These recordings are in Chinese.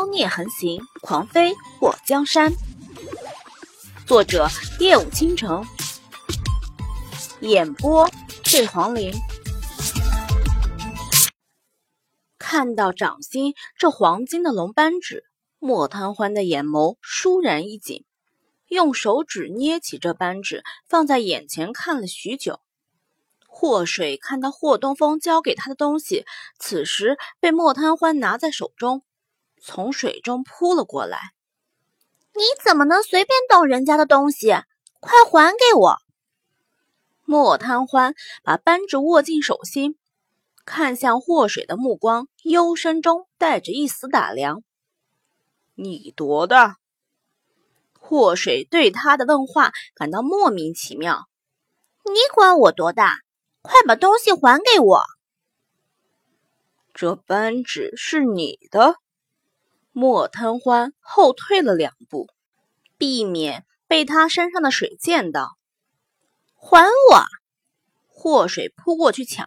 妖孽横行，狂飞过江山。作者：夜舞倾城，演播：醉黄林。看到掌心这黄金的龙扳指，莫贪欢的眼眸倏然一紧，用手指捏起这扳指，放在眼前看了许久。霍水看到霍东风交给他的东西，此时被莫贪欢拿在手中，从水中扑了过来。你怎么能随便动人家的东西？快还给我！莫贪欢把扳指握进手心，看向祸水的目光幽深中带着一丝打量。你多大？祸水对他的问话感到莫名其妙。你管我多大？快把东西还给我！这扳指是你的。莫贪欢后退了两步，避免被他身上的水溅到。还我！霍水扑过去抢。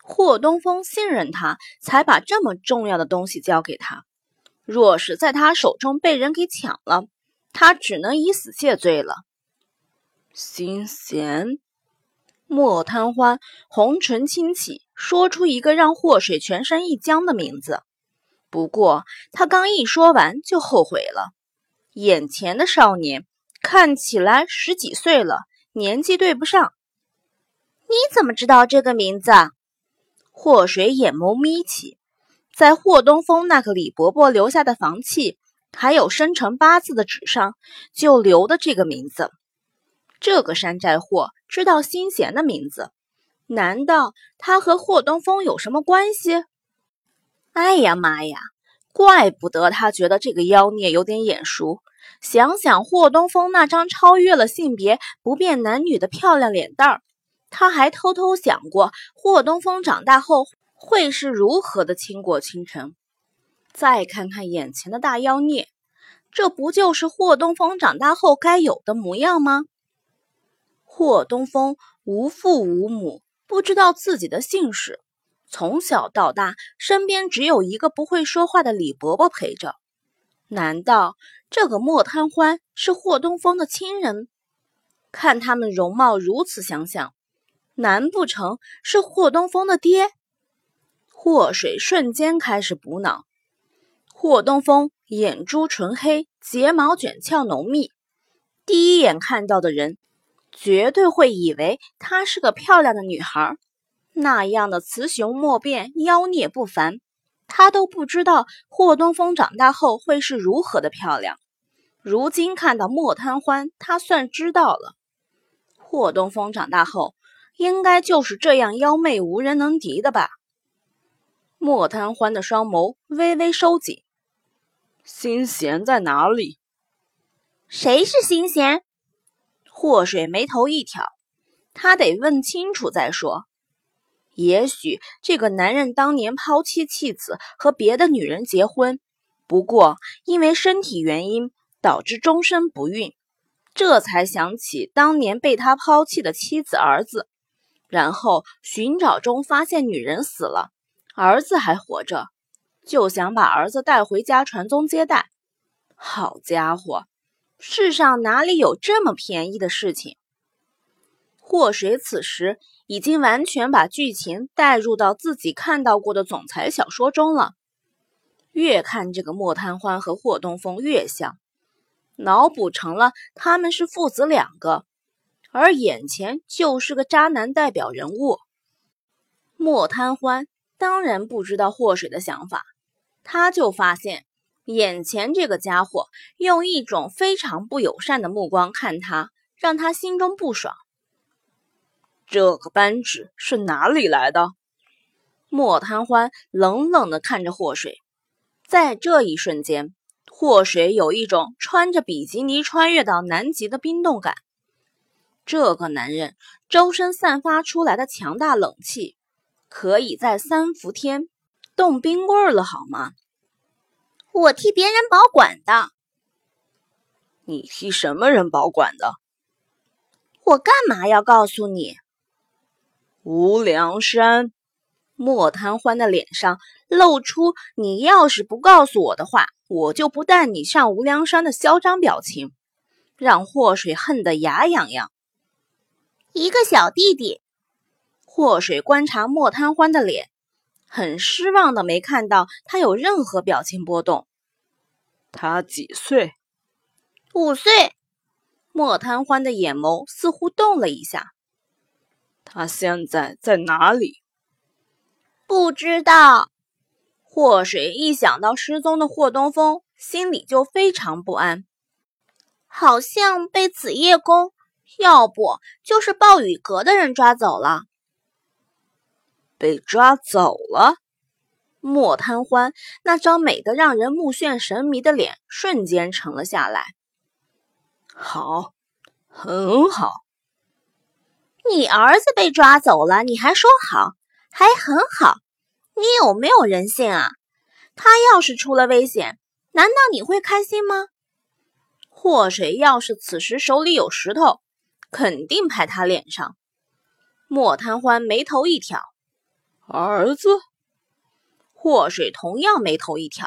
霍东风信任他，才把这么重要的东西交给他。若是在他手中被人给抢了，他只能以死谢罪了。心弦。莫贪欢红唇轻启，说出一个让霍水全身一僵的名字。不过他刚一说完，就后悔了。眼前的少年看起来十几岁了，年纪对不上。你怎么知道这个名字？霍水眼眸眯起，在霍东风那个李伯伯留下的房契，还有生辰八字的纸上，就留的这个名字。这个山寨货。知道心弦的名字，难道他和霍东风有什么关系？哎呀妈呀，怪不得他觉得这个妖孽有点眼熟。想想霍东风那张超越了性别、不变男女的漂亮脸蛋儿，他还偷偷想过霍东风长大后会是如何的倾国倾城。再看看眼前的大妖孽，这不就是霍东风长大后该有的模样吗？霍东风无父无母，不知道自己的姓氏。从小到大，身边只有一个不会说话的李伯伯陪着。难道这个莫贪欢是霍东风的亲人？看他们容貌如此相像，难不成是霍东风的爹？霍水瞬间开始补脑。霍东风眼珠纯黑，睫毛卷翘浓密，第一眼看到的人。绝对会以为她是个漂亮的女孩，那样的雌雄莫辨、妖孽不凡，他都不知道霍东风长大后会是如何的漂亮。如今看到莫贪欢，他算知道了，霍东风长大后应该就是这样妖媚无人能敌的吧？莫贪欢的双眸微微收紧，心弦在哪里？谁是心弦？霍水眉头一挑，他得问清楚再说。也许这个男人当年抛妻弃子，和别的女人结婚，不过因为身体原因导致终身不孕，这才想起当年被他抛弃的妻子儿子，然后寻找中发现女人死了，儿子还活着，就想把儿子带回家传宗接代。好家伙！世上哪里有这么便宜的事情？祸水此时已经完全把剧情带入到自己看到过的总裁小说中了。越看这个莫贪欢和霍东风越像，脑补成了他们是父子两个，而眼前就是个渣男代表人物。莫贪欢当然不知道霍水的想法，他就发现。眼前这个家伙用一种非常不友善的目光看他，让他心中不爽。这个扳指是哪里来的？莫贪欢冷冷地看着霍水，在这一瞬间，霍水有一种穿着比基尼穿越到南极的冰冻感。这个男人周身散发出来的强大冷气，可以在三伏天冻冰棍了，好吗？我替别人保管的。你替什么人保管的？我干嘛要告诉你？无量山，莫贪欢的脸上露出你要是不告诉我的话，我就不带你上无量山的嚣张表情，让祸水恨得牙痒痒。一个小弟弟，祸水观察莫贪欢的脸，很失望的没看到他有任何表情波动。他几岁？五岁。莫贪欢的眼眸似乎动了一下。他现在在哪里？不知道。祸水一想到失踪的霍东风，心里就非常不安。好像被紫夜宫，要不就是暴雨阁的人抓走了。被抓走了。莫贪欢那张美得让人目眩神迷的脸瞬间沉了下来。好，很好。你儿子被抓走了，你还说好，还很好。你有没有人性啊？他要是出了危险，难道你会开心吗？祸水要是此时手里有石头，肯定拍他脸上。莫贪欢眉头一挑，儿子。祸水同样眉头一挑，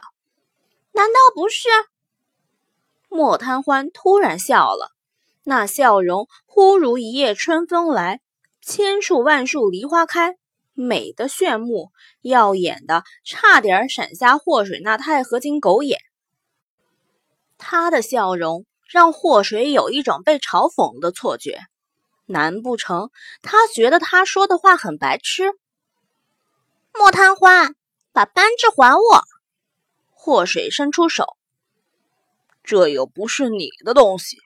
难道不是？莫贪欢突然笑了，那笑容忽如一夜春风来，千树万树梨花开。美的炫目，耀眼的，差点闪瞎祸水那钛合金狗眼。他的笑容让祸水有一种被嘲讽的错觉，难不成他觉得他说的话很白痴？莫贪欢，把扳指还我！祸水伸出手，这又不是你的东西，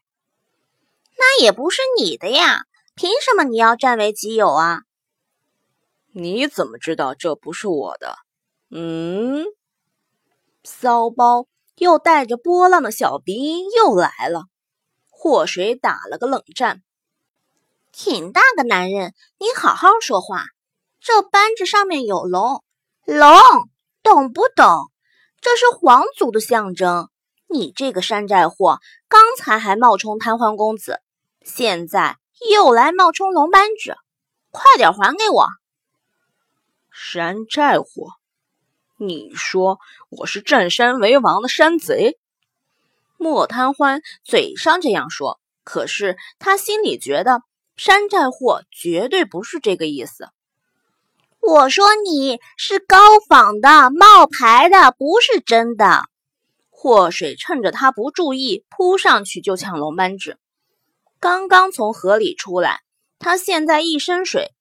那也不是你的呀，凭什么你要占为己有啊？你怎么知道这不是我的？嗯，骚包又带着波浪的小鼻音又来了。祸水打了个冷战，挺大个男人，你好好说话。这扳指上面有龙，龙懂不懂？这是皇族的象征。你这个山寨货，刚才还冒充瘫痪公子，现在又来冒充龙扳指，快点还给我！山寨货？你说我是占山为王的山贼？莫贪欢嘴上这样说，可是他心里觉得山寨货绝对不是这个意思。我说你是高仿的、冒牌的，不是真的。祸水趁着他不注意，扑上去就抢龙扳指。刚刚从河里出来，他现在一身水。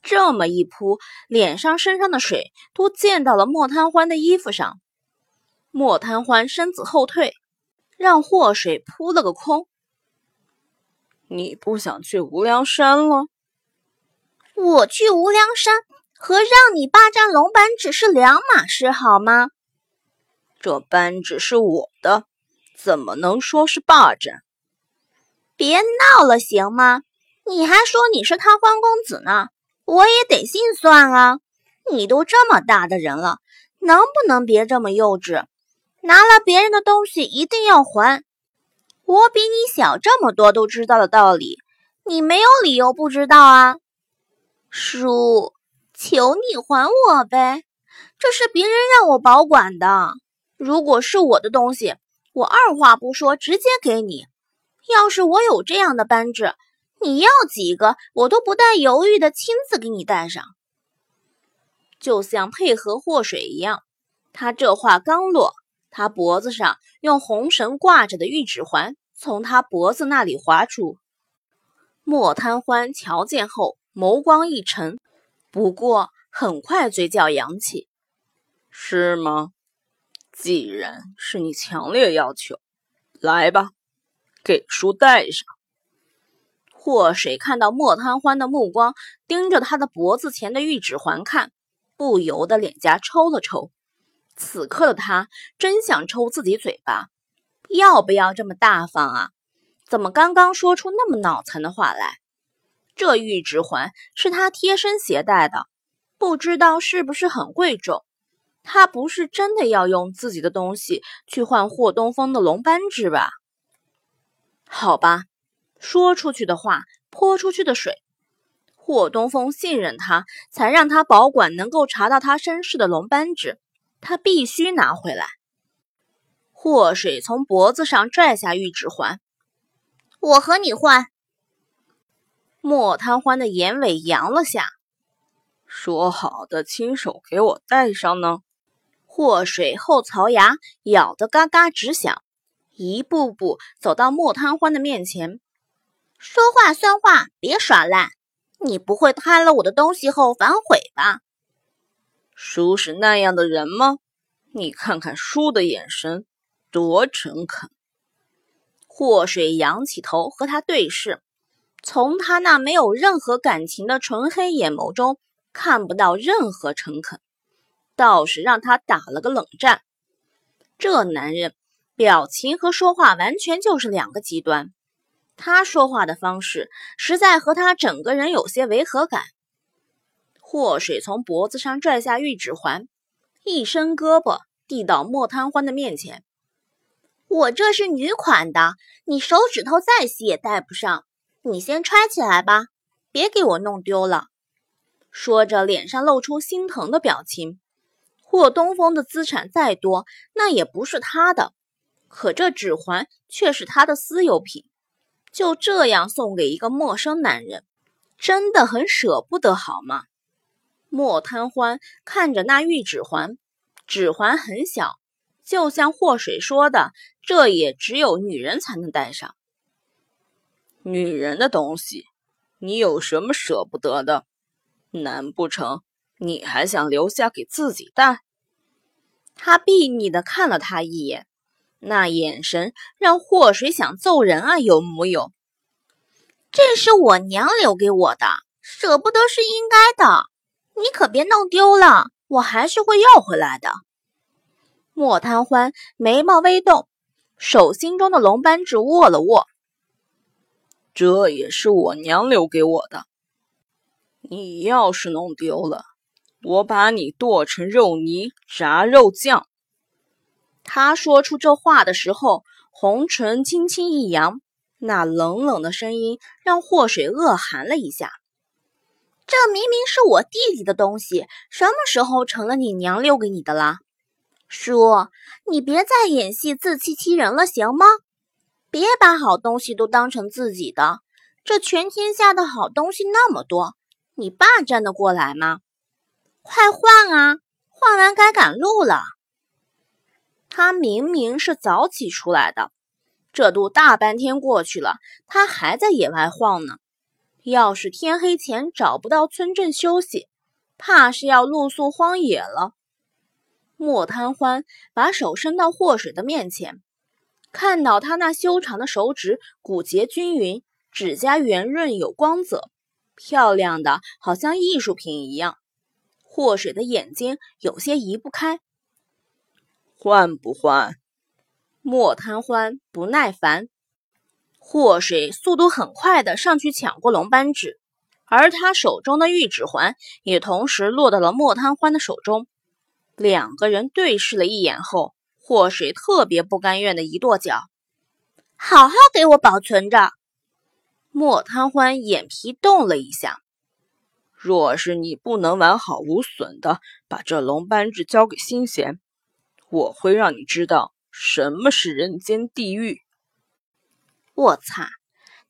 这么一扑，脸上、身上的水都溅到了莫贪欢的衣服上。莫贪欢身子后退，让祸水扑了个空。你不想去无量山了？我去无量山和让你霸占龙板只是两码事，好吗？这扳指是我的，怎么能说是霸占？别闹了，行吗？你还说你是贪欢公子呢？我也得心算啊！你都这么大的人了，能不能别这么幼稚？拿了别人的东西一定要还。我比你小这么多，都知道的道理，你没有理由不知道啊！叔，求你还我呗！这是别人让我保管的，如果是我的东西，我二话不说直接给你。要是我有这样的扳指，你要几个，我都不带犹豫的亲自给你戴上，就像配合祸水一样。他这话刚落，他脖子上用红绳挂着的玉指环从他脖子那里滑出。莫贪欢瞧见后，眸光一沉，不过很快嘴角扬起：“是吗？既然是你强烈要求，来吧，给叔戴上。”祸水看到莫贪欢的目光盯着他的脖子前的玉指环看，不由得脸颊抽了抽。此刻的他真想抽自己嘴巴，要不要这么大方啊？怎么刚刚说出那么脑残的话来？这玉指环是他贴身携带的，不知道是不是很贵重。他不是真的要用自己的东西去换霍东风的龙扳指吧？好吧。说出去的话，泼出去的水。霍东风信任他，才让他保管能够查到他身世的龙扳指，他必须拿回来。祸水从脖子上拽下玉指环，我和你换。莫贪欢的眼尾扬了下，说好的亲手给我戴上呢？祸水后槽牙咬得嘎嘎直响，一步步走到莫贪欢的面前，说话算话，别耍赖。你不会贪了我的东西后反悔吧？叔是那样的人吗？你看看叔的眼神。多诚恳！祸水仰起头和他对视，从他那没有任何感情的纯黑眼眸中看不到任何诚恳，倒是让他打了个冷战。这男人表情和说话完全就是两个极端。他说话的方式实在和他整个人有些违和感。祸水从脖子上拽下玉指环，一伸胳膊递到莫贪欢的面前。我这是女款的，你手指头再细也戴不上。你先揣起来吧，别给我弄丢了。说着，脸上露出心疼的表情。霍东风的资产再多，那也不是他的，可这指环却是他的私有品，就这样送给一个陌生男人，真的很舍不得，好吗？莫贪欢看着那玉指环，指环很小。就像祸水说的，这也只有女人才能戴上。女人的东西，你有什么舍不得的？难不成你还想留下给自己戴？他睥睨的看了他一眼，那眼神让祸水想揍人啊！有木有？这是我娘留给我的，舍不得是应该的。你可别弄丢了，我还是会要回来的。莫贪欢眉毛微动，手心中的龙扳指握了握。这也是我娘留给我的。你要是弄丢了，我把你剁成肉泥，炸肉酱。他说出这话的时候，红唇轻轻一扬，那冷冷的声音让祸水恶寒了一下。这明明是我弟弟的东西，什么时候成了你娘留给你的啦？叔，你别再演戏自欺欺人了，行吗？别把好东西都当成自己的。这全天下的好东西那么多，你霸占得过来吗？快换啊！换完该赶路了。他明明是早起出来的，这都大半天过去了，他还在野外晃呢。要是天黑前找不到村镇休息，怕是要露宿荒野了。莫贪欢把手伸到祸水的面前，看到他那修长的手指骨节均匀，指甲圆润有光泽，漂亮的好像艺术品一样。祸水的眼睛有些移不开。换不换？莫贪欢不耐烦。祸水速度很快的上去抢过龙扳指，而他手中的玉指环也同时落到了莫贪欢的手中。两个人对视了一眼后，祸水特别不甘愿的一跺脚：“好好给我保存着。”莫贪欢眼皮动了一下：“若是你不能完好无损的把这龙扳指交给心弦，我会让你知道什么是人间地狱。”我擦！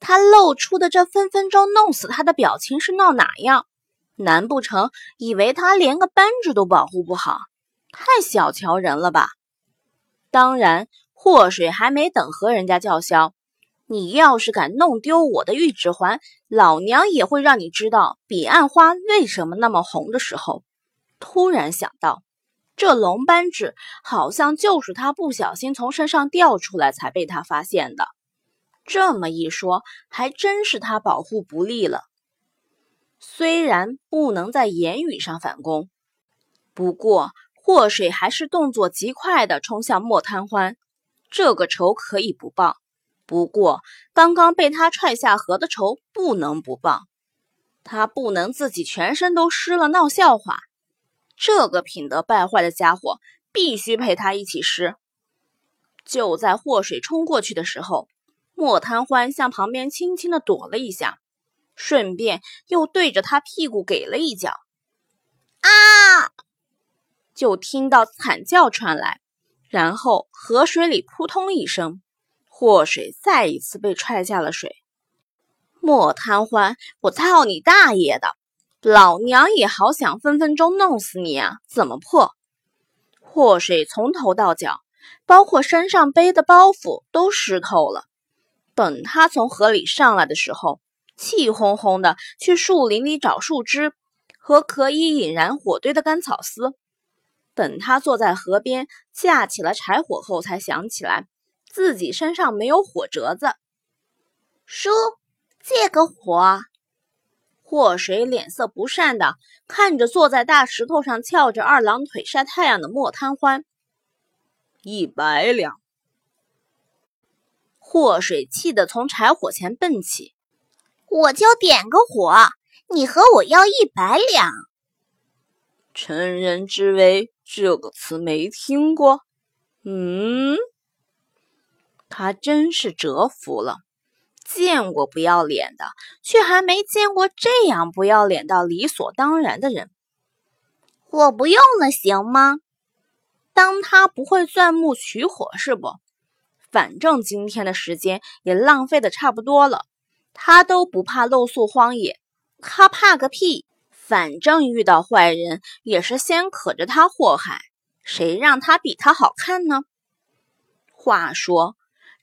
他露出的这分分钟弄死他的表情是闹哪样？难不成以为他连个扳指都保护不好？太小瞧人了吧！当然，祸水还没等和人家叫嚣，你要是敢弄丢我的玉指环，老娘也会让你知道彼岸花为什么那么红的时候。突然想到，这龙扳指好像就是他不小心从身上掉出来才被他发现的。这么一说，还真是他保护不力了。虽然不能在言语上反攻，不过。祸水还是动作极快地冲向莫贪欢，这个仇可以不报，不过刚刚被他踹下河的仇不能不报，他不能自己全身都湿了闹笑话，这个品德败坏的家伙必须陪他一起湿。就在祸水冲过去的时候，莫贪欢向旁边轻轻地躲了一下，顺便又对着他屁股给了一脚，啊！就听到惨叫传来，然后河水里扑通一声，祸水再一次被踹下了水。莫贪欢，我操你大爷的！老娘也好想分分钟弄死你啊！怎么破？祸水从头到脚，包括身上背的包袱都湿透了。等他从河里上来的时候，气哄哄的去树林里找树枝和可以引燃火堆的干草丝。等他坐在河边架起了柴火后，才想起来自己身上没有火折子。叔，借个火。祸水脸色不善的看着坐在大石头上翘着二郎腿晒太阳的莫贪欢。一百两。祸水气得从柴火前蹦起。我就点个火，你和我要一百两。成人之危。这个词没听过，嗯，他真是折服了。见过不要脸的，却还没见过这样不要脸到理所当然的人。我不用了，行吗？当他不会钻木取火是不？反正今天的时间也浪费的差不多了，他都不怕露宿荒野，他怕个屁！反正遇到坏人也是先可着他祸害，谁让他比他好看呢？话说，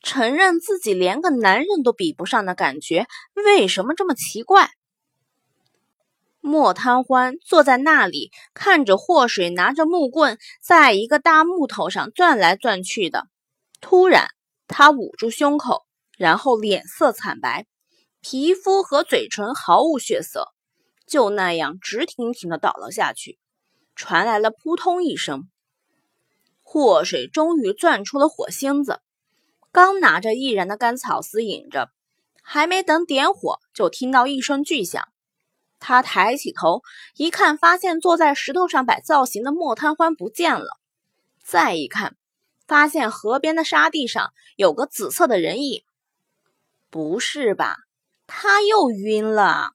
承认自己连个男人都比不上的感觉，为什么这么奇怪？莫贪欢坐在那里，看着祸水拿着木棍在一个大木头上钻来钻去的。突然，他捂住胸口，然后脸色惨白，皮肤和嘴唇毫无血色。就那样直挺挺的倒了下去，传来了扑通一声。祸水终于钻出了火星子，刚拿着易燃的干草丝引着，还没等点火，就听到一声巨响。他抬起头一看，发现坐在石头上摆造型的莫贪欢不见了。再一看，发现河边的沙地上有个紫色的人影。不是吧？他又晕了。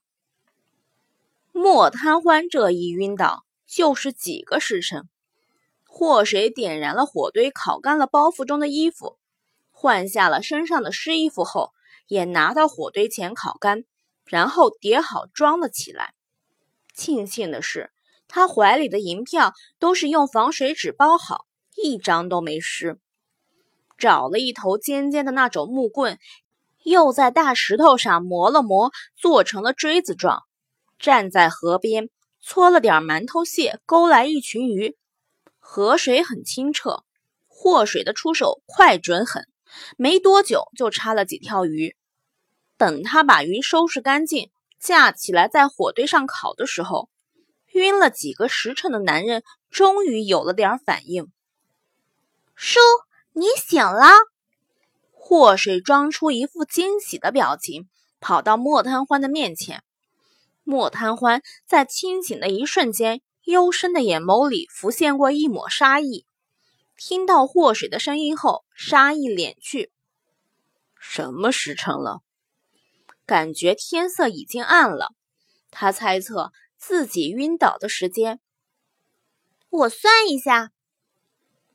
莫贪欢这一晕倒，就是几个时辰。祸水点燃了火堆，烤干了包袱中的衣服，换下了身上的湿衣服后，也拿到火堆前烤干，然后叠好装了起来。庆幸的是，他怀里的银票都是用防水纸包好，一张都没湿。找了一头尖尖的那种木棍，又在大石头上磨了磨，做成了锥子状。站在河边，搓了点馒头屑，勾来一群鱼。河水很清澈，祸水的出手快准狠，没多久就插了几条鱼。等他把鱼收拾干净，架起来在火堆上烤的时候，晕了几个时辰的男人终于有了点反应。叔，你醒了！祸水装出一副惊喜的表情，跑到莫贪欢的面前。莫贪欢在清醒的一瞬间，幽深的眼眸里浮现过一抹杀意。听到祸水的声音后，杀意敛去。什么时辰了？感觉天色已经暗了。他猜测自己晕倒的时间。我算一下，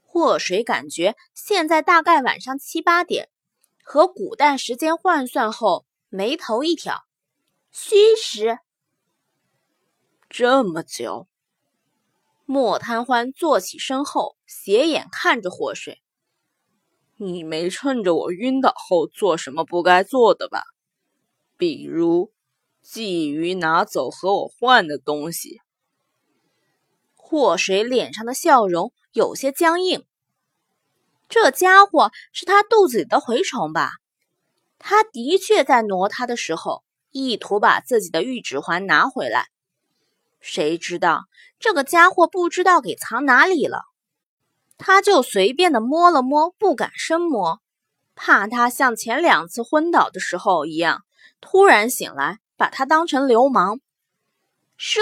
祸水感觉现在大概晚上七八点，和古代时间换算后，眉头一挑，虚时。这么久，莫贪欢坐起身后，斜眼看着祸水：“你没趁着我晕倒后做什么不该做的吧？比如觊觎拿走和我换的东西。”祸水脸上的笑容有些僵硬。这家伙是他肚子里的蛔虫吧？他的确在挪他的时候，意图把自己的玉指环拿回来。谁知道这个家伙不知道给藏哪里了，他就随便的摸了摸，不敢深摸，怕他像前两次昏倒的时候一样，突然醒来把他当成流氓。叔，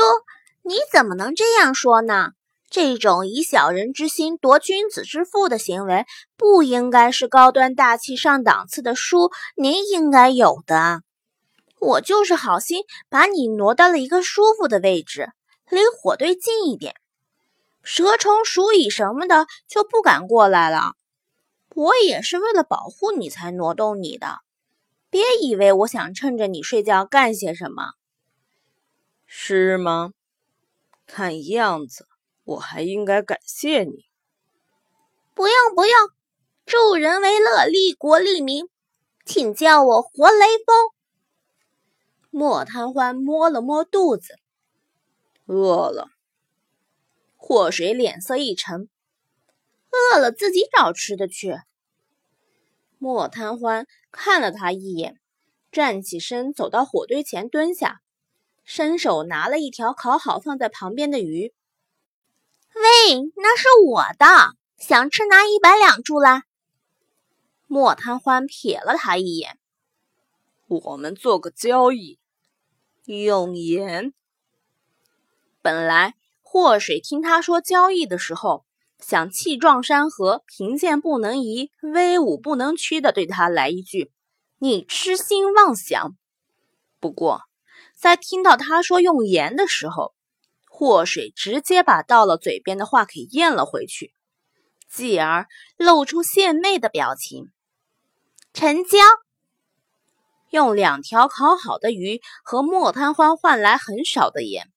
你怎么能这样说呢？这种以小人之心夺君子之腹的行为，不应该是高端大气上档次的叔您应该有的。我就是好心把你挪到了一个舒服的位置，离火堆近一点。蛇虫鼠蚁什么的就不敢过来了。我也是为了保护你才挪动你的，别以为我想趁着你睡觉干些什么。是吗？看样子我还应该感谢你。不用不用，助人为乐，利国利民，请叫我活雷锋。莫贪欢摸了摸肚子，饿了。祸水脸色一沉，饿了自己找吃的去。莫贪欢看了他一眼，站起身走到火堆前蹲下，伸手拿了一条烤好放在旁边的鱼。喂，那是我的。想吃拿一百两住来。莫贪欢瞥了他一眼。我们做个交易，用盐。本来祸水听他说交易的时候，想气壮山河，贫贱不能移，威武不能屈的对他来一句：“你痴心妄想。”不过在听到他说用盐的时候，祸水直接把到了嘴边的话给咽了回去。继而露出献媚的表情，成交。用两条烤好的鱼和莫贪欢换来很少的盐，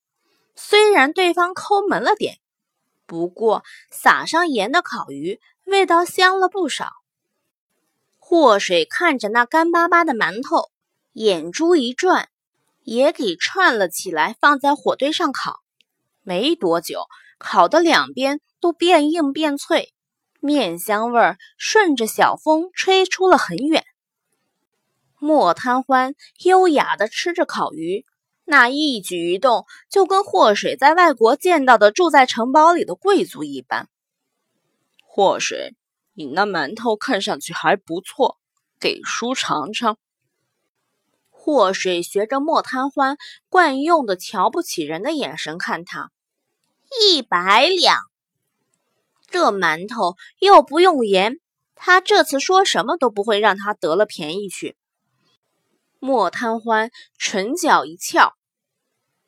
虽然对方抠门了点，不过撒上盐的烤鱼味道香了不少。祸水看着那干巴巴的馒头，眼珠一转，也给串了起来，放在火堆上烤。没多久，烤的两边都变硬变脆。面香味儿顺着小风吹出了很远。莫贪欢优雅地吃着烤鱼，那一举一动就跟祸水在外国见到的住在城堡里的贵族一般。祸水，你那馒头看上去还不错，给叔尝尝。祸水学着莫贪欢惯用的瞧不起人的眼神看他，一百两。这馒头又不用盐，他这次说什么都不会让他得了便宜去。莫贪欢唇角一翘，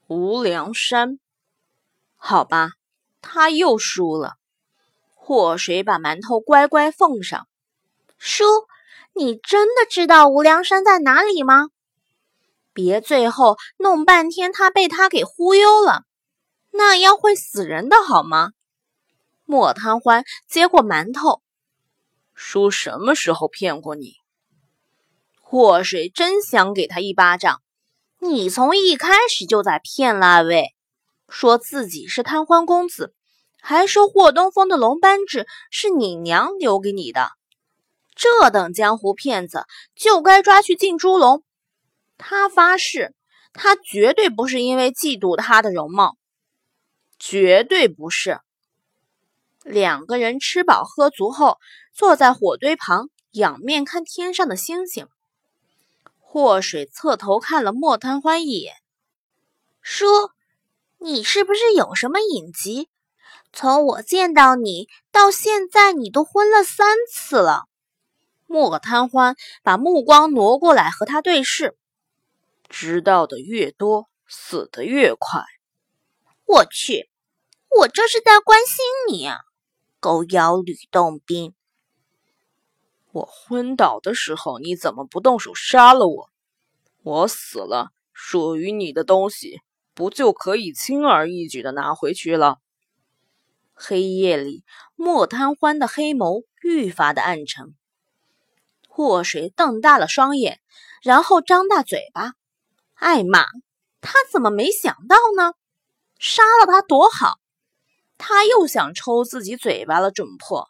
无量山，好吧，他又输了。祸水把馒头乖乖奉上。叔，你真的知道无量山在哪里吗？别最后弄半天他被他给忽悠了，那样会死人的好吗？莫贪欢接过馒头，叔什么时候骗过你？祸水真想给他一巴掌！你从一开始就在骗那位，说自己是贪欢公子，还说霍东风的龙斑痣是你娘留给你的，这等江湖骗子就该抓去进猪笼。他发誓，他绝对不是因为嫉妒他的容貌，绝对不是。两个人吃饱喝足后，坐在火堆旁，仰面看天上的星星。祸水侧头看了莫贪欢一眼，说：“你是不是有什么隐疾？从我见到你到现在，你都昏了三次了。”莫贪欢把目光挪过来和他对视，知道的越多，死的越快。我去，我这是在关心你啊！狗咬吕洞宾。我昏倒的时候，你怎么不动手杀了我？我死了，属于你的东西不就可以轻而易举的拿回去了？黑夜里，莫贪欢的黑眸愈发的暗沉。祸水瞪大了双眼，然后张大嘴巴，艾玛，他怎么没想到呢？杀了他多好！他又想抽自己嘴巴了，准破。